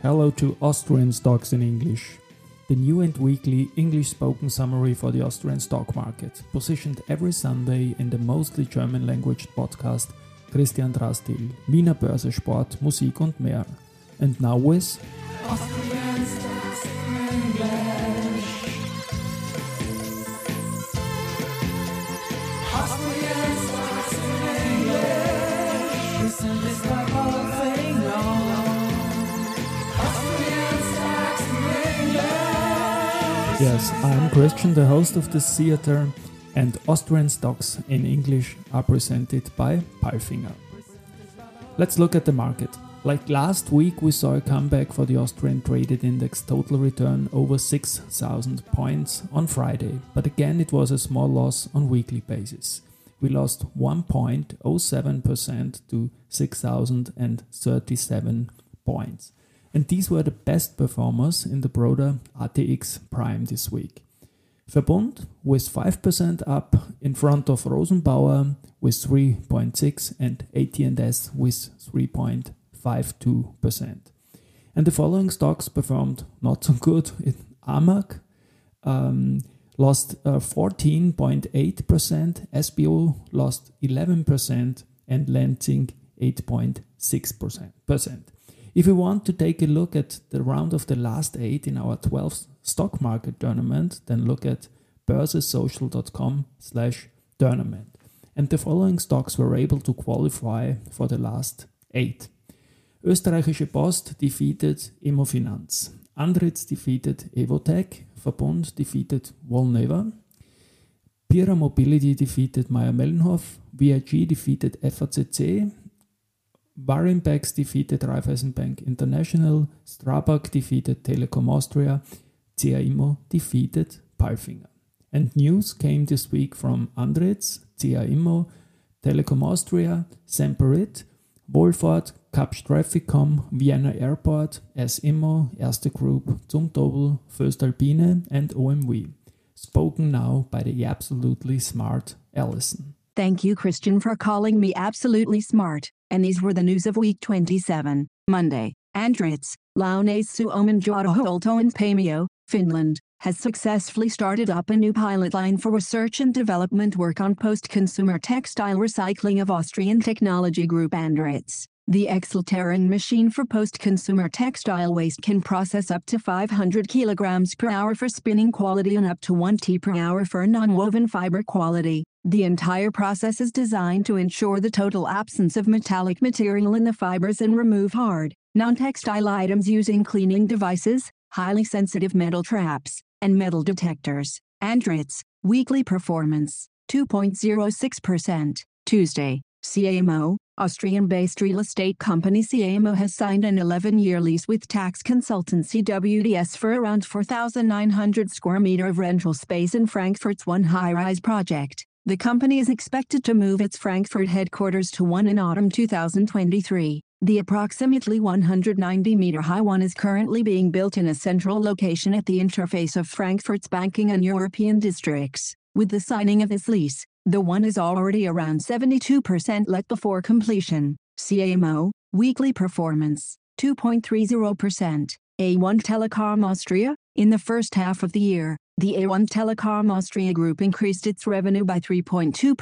Hello to Austrian stocks in English. The new and weekly English spoken summary for the Austrian stock market, positioned every Sunday in the mostly German language podcast Christian Drastil, Wiener Börse Sport, Musik und mehr. And now with Austrian stocks in English. Austrian stocks in English. Yes, I'm Christian, the host of this theater, and Austrian stocks in English are presented by Palfinger. Let's look at the market. Like last week, we saw a comeback for the Austrian traded index total return over 6,000 points on Friday, but again it was a small loss on weekly basis. We lost 1.07% to 6,037 points. And these were the best performers in the broader ATX Prime this week. Verbund with 5% up in front of Rosenbauer with 3.6 and AT&S with 3. 52%. And the following stocks performed not so good. In AMAG um, lost uh, 14.8%, SBO lost 11%, and Lenzing 8.6%. If you want to take a look at the round of the last eight in our 12th stock market tournament, then look at börsesocial.com slash tournament. And the following stocks were able to qualify for the last eight. Österreichische Post defeated Immofinanz. Andritz defeated Evotech. Verbund defeated Wollnever. Pierer Mobility defeated Mayr-Melnhof. VIG defeated FACC. Warimpex defeated Raiffeisenbank International. Strabag defeated Telekom Austria. CA defeated Palfinger. And news came this week from Andritz, CA Telekom Austria, Semperit, Wolford, Kapsch Vienna Airport, S Immo, Erste Group, Zumtobel, voestalpine, and OMV. Spoken now by the absolutely smart Allison. Thank you, Christian, for calling me absolutely smart. And these were the news of week 27, Monday. Andritz, Lounais-Suomen Jätehuolto in Paimio, Finland, has successfully started up a new pilot line for research and development work on post-consumer textile recycling of Austrian technology group Andritz. The Exelterran machine for post-consumer textile waste can process up to 500 kilograms per hour for spinning quality and up to 1 T per hour for non-woven fiber quality. The entire process is designed to ensure the total absence of metallic material in the fibers and remove hard, non-textile items using cleaning devices, highly sensitive metal traps, and metal detectors. Andritz, weekly performance, 2.06%, Tuesday, CA Immo, Austrian-based real estate company CA Immo has signed an 11-year lease with tax consultancy WDS for around 4,900 square meter of rental space in Frankfurt's one high-rise project. The company is expected to move its Frankfurt headquarters to one in autumn 2023. The approximately 190 meter high one is currently being built in a central location at the interface of Frankfurt's banking and European districts. With the signing of this lease, the one is already around 72% let before completion. CA Immo, weekly performance, 2.30%. A1 Telekom Austria, in the first half of the year, the A1 Telecom Austria Group increased its revenue by 3.2% to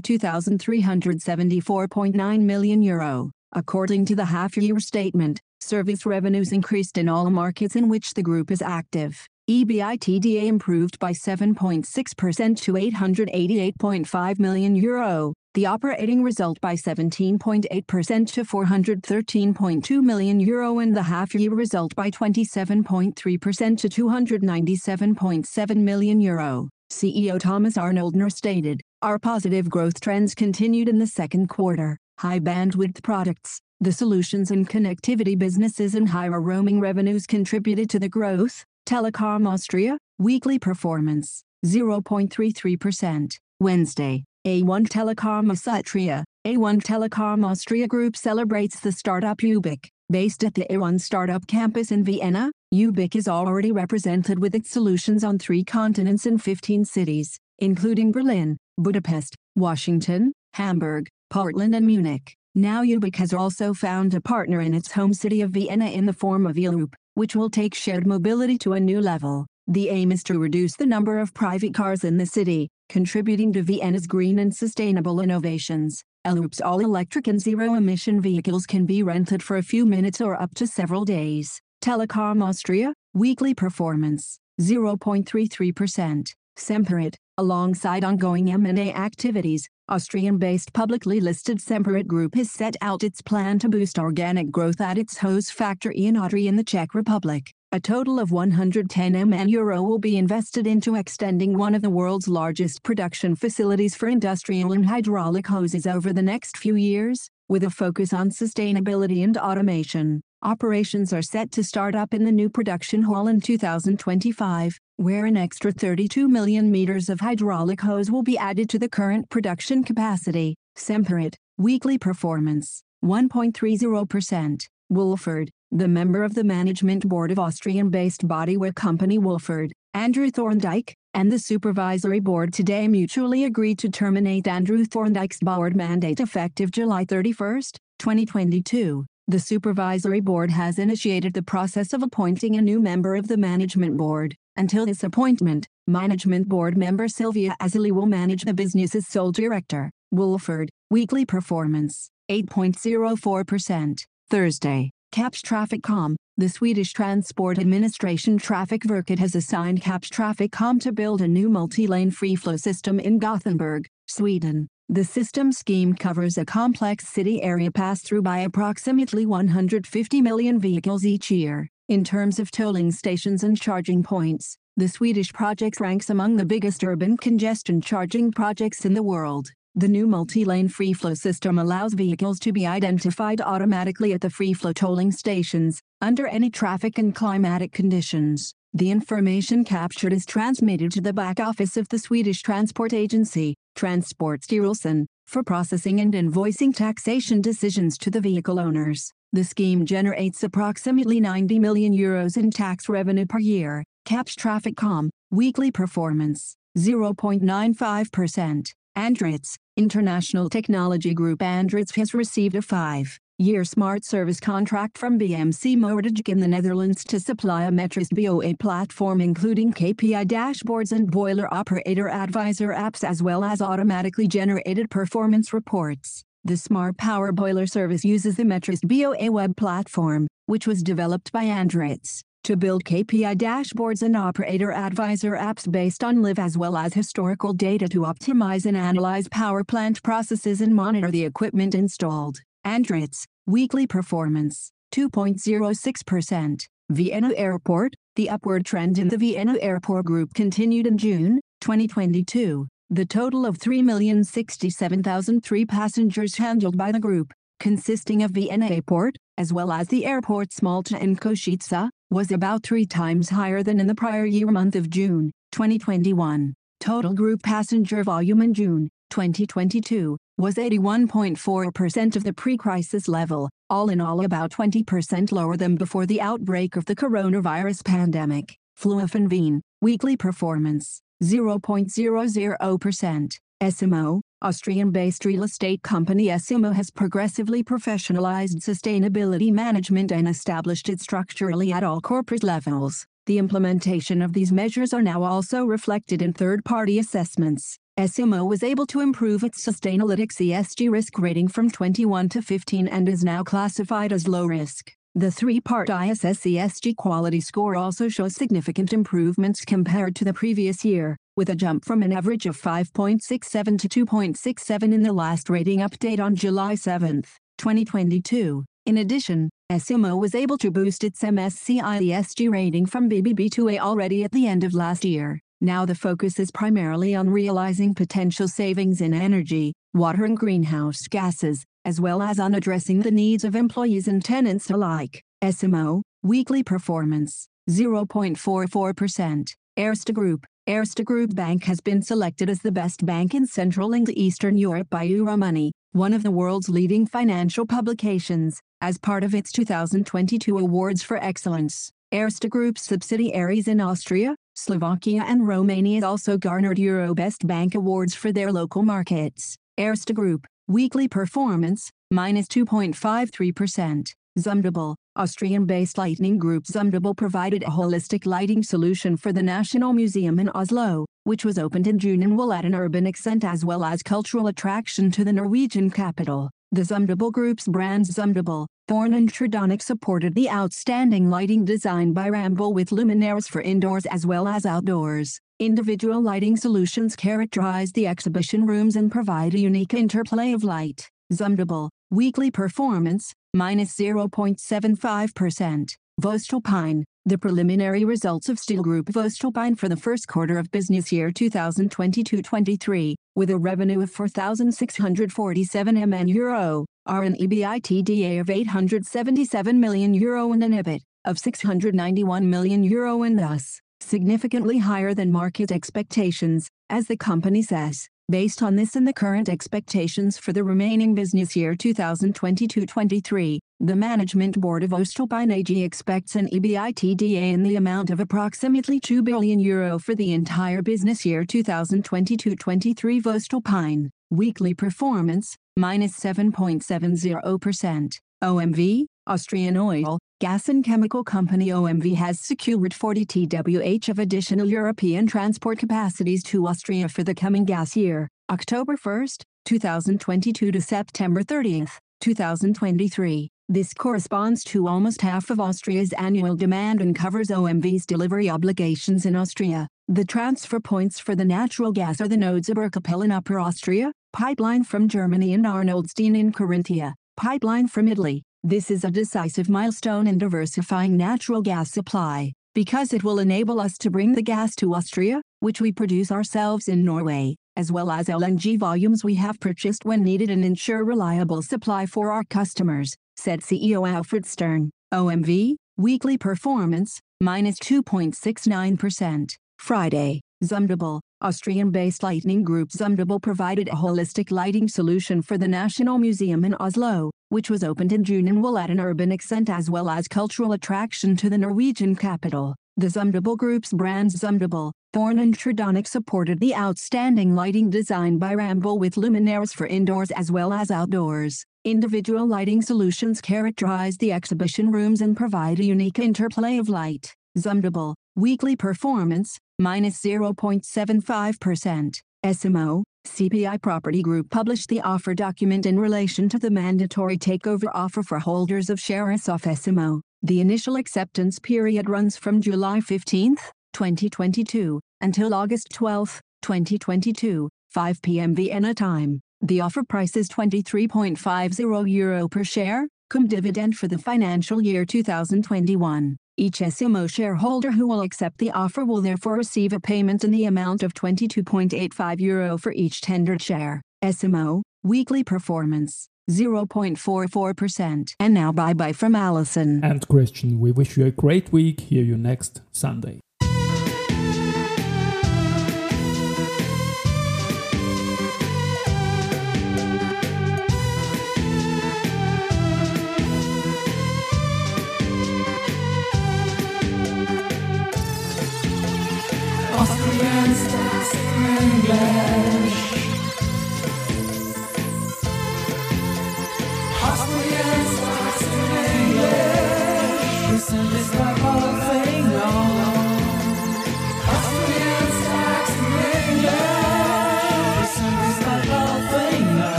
2,374.9 million euro. According to the half-year statement, service revenues increased in all markets in which the group is active. EBITDA improved by 7.6% to 888.5 million euro, the operating result by 17.8% to 413.2 million euro and the half-year result by 27.3% to 297.7 million euro. CEO Thomas Arnoldner stated, Our positive growth trends continued in the second quarter. High bandwidth products, the solutions and connectivity businesses and higher roaming revenues contributed to the growth, Telekom Austria, weekly performance, 0.33%. Wednesday, A1 Telecom Austria, A1 Telecom Austria Group celebrates the startup Ubic. Based at the A1 Startup Campus in Vienna, Ubic is already represented with its solutions on three continents in 15 cities, including Berlin, Budapest, Washington, Hamburg, Portland and Munich. Now Ubic has also found a partner in its home city of Vienna in the form of eLoop, which will take shared mobility to a new level. The aim is to reduce the number of private cars in the city, contributing to Vienna's green and sustainable innovations. eLoop's all-electric and zero-emission vehicles can be rented for a few minutes or up to several days. Telecom Austria, weekly performance, 0.33%. Semperit, alongside ongoing M&A activities, Austrian-based publicly listed Semperit Group has set out its plan to boost organic growth at its hose factory in Odry in the Czech Republic. A total of 110 million euro will be invested into extending one of the world's largest production facilities for industrial and hydraulic hoses over the next few years, with a focus on sustainability and automation. Operations are set to start up in the new production hall in 2025, where an extra 32 million meters of hydraulic hose will be added to the current production capacity. Semperit, weekly performance, 1.30%. Wolford, the member of the management board of Austrian-based bodywear company Wolford, Andrew Thorndike, and the supervisory board today mutually agreed to terminate Andrew Thorndike's board mandate effective July 31, 2022. The supervisory board has initiated the process of appointing a new member of the management board. Until this appointment, management board member Silvia Azzali will manage the business's sole director. Wolford, weekly performance, 8.04%. Thursday, Kapsch TrafficCom, the Swedish Transport Administration Trafikverket has assigned Kapsch TrafficCom to build a new multi-lane free-flow system in Gothenburg, Sweden. The system scheme covers a complex city area passed through by approximately 150 million vehicles each year. In terms of tolling stations and charging points, the Swedish project ranks among the biggest urban congestion charging projects in the world. The new multi-lane free-flow system allows vehicles to be identified automatically at the free-flow tolling stations, under any traffic and climatic conditions. The information captured is transmitted to the back office of the Swedish transport agency, Transportstyrelsen, for processing and invoicing taxation decisions to the vehicle owners. The scheme generates approximately 90 million euros in tax revenue per year. Kapsch TrafficCom, weekly performance, 0.95%. Andritz, International Technology Group Andritz has received a 5 year smart service contract from BMC Moerdijk in the Netherlands to supply a Metris BOA platform including KPI dashboards and boiler operator advisor apps as well as automatically generated performance reports. The Smart Power Boiler service uses the Metris BOA web platform, which was developed by Andritz, to build KPI dashboards and operator advisor apps based on live as well as historical data to optimize and analyze power plant processes and monitor the equipment installed. Andritz, weekly performance, 2.06%. Vienna Airport, the upward trend in the Vienna Airport Group continued in June 2022. The total of 3,067,003 passengers handled by the group, consisting of Vienna Airport, as well as the airports Malta and Košice, was about three times higher than in the prior year month of June 2021. Total group passenger volume in June 2022 was 81.4% of the pre-crisis level, all in all about 20% lower than before the outbreak of the coronavirus pandemic. Flughafen weekly performance, 0.00%. S IMMO, Austrian-based real estate company S IMMO has progressively professionalized sustainability management and established it structurally at all corporate levels. The implementation of these measures are now also reflected in third-party assessments. S was able to improve its Sustainalytics ESG risk rating from 21 to 15 and is now classified as low risk. The three-part ISS ESG quality score also shows significant improvements compared to the previous year, with a jump from an average of 5.67 to 2.67 in the last rating update on July 7, 2022. In addition, S IMMO was able to boost its MSCI ESG rating from BBB to A already at the end of last year. Now the focus is primarily on realizing potential savings in energy, water and greenhouse gases, as well as on addressing the needs of employees and tenants alike. S IMMO, weekly performance, 0.44%. Erste Group, Erste Group Bank has been selected as the best bank in Central and Eastern Europe by Euromoney, one of the world's leading financial publications, as part of its 2022 Awards for Excellence. Erste Group's subsidiaries in Austria, Slovakia and Romania also garnered Eurobest Bank awards for their local markets. Erste Group, weekly performance, minus 2.53%. Zumtobel, Austrian-based lighting group Zumtobel provided a holistic lighting solution for the National Museum in Oslo, which was opened in June and will add an urban accent as well as cultural attraction to the Norwegian capital. The Zumtobel Group's brands Zumtobel, Thorn and Tridonic supported the outstanding lighting design by Ramboll with luminaires for indoors as well as outdoors. Individual lighting solutions characterize the exhibition rooms and provide a unique interplay of light. Zumtobel, weekly performance, minus 0.75%. Voestalpine, the preliminary results of Steel Group Voestalpine for the first quarter of business year 2022-23, with a revenue of 4,647 mn euro, are an EBITDA of 877 million euro and an EBIT of 691 million euro and thus, significantly higher than market expectations, as the company says. Based on this and the current expectations for the remaining business year 2022-23, the management board of Voestalpine AG expects an EBITDA in the amount of approximately 2 billion euro for the entire business year 2022-23 Voestalpine. Weekly performance, minus 7.70%. OMV, Austrian Oil, Gas and Chemical Company OMV has secured 40 TWh of additional European transport capacities to Austria for the coming gas year, October 1, 2022 to September 30, 2023. This corresponds to almost half of Austria's annual demand and covers OMV's delivery obligations in Austria. The transfer points for the natural gas are the nodes of Oberkappel in Upper Austria, pipeline from Germany and Arnoldstein in Carinthia, pipeline from Italy, this is a decisive milestone in diversifying natural gas supply, because it will enable us to bring the gas to Austria, which we produce ourselves in Norway, as well as LNG volumes we have purchased when needed and ensure reliable supply for our customers, said CEO Alfred Stern. OMV, weekly performance, minus 2.69%. Friday, Zumtobel, Austrian-based lighting group Zumtobel provided a holistic lighting solution for the National Museum in Oslo, which was opened in June and will add an urban accent as well as cultural attraction to the Norwegian capital. The Zumtobel Group's brands Zumtobel, Thorn and Tridonic supported the outstanding lighting design by Ramboll with luminaires for indoors as well as outdoors. Individual lighting solutions characterize the exhibition rooms and provide a unique interplay of light. Zumtobel, weekly performance, minus 0.75%. S IMMO. CPI Property Group published the offer document in relation to the mandatory takeover offer for holders of shares of S IMMO. The initial acceptance period runs from July 15, 2022, until August 12, 2022, 5 p.m. Vienna time. The offer price is 23.50 euro per share, cum dividend for the financial year 2021. Each S IMMO shareholder who will accept the offer will therefore receive a payment in the amount of 22.85 euro for each tendered share. S IMMO, weekly performance, 0.44%. And now bye bye from Allison. And Christian, we wish you a great week. Hear you next Sunday.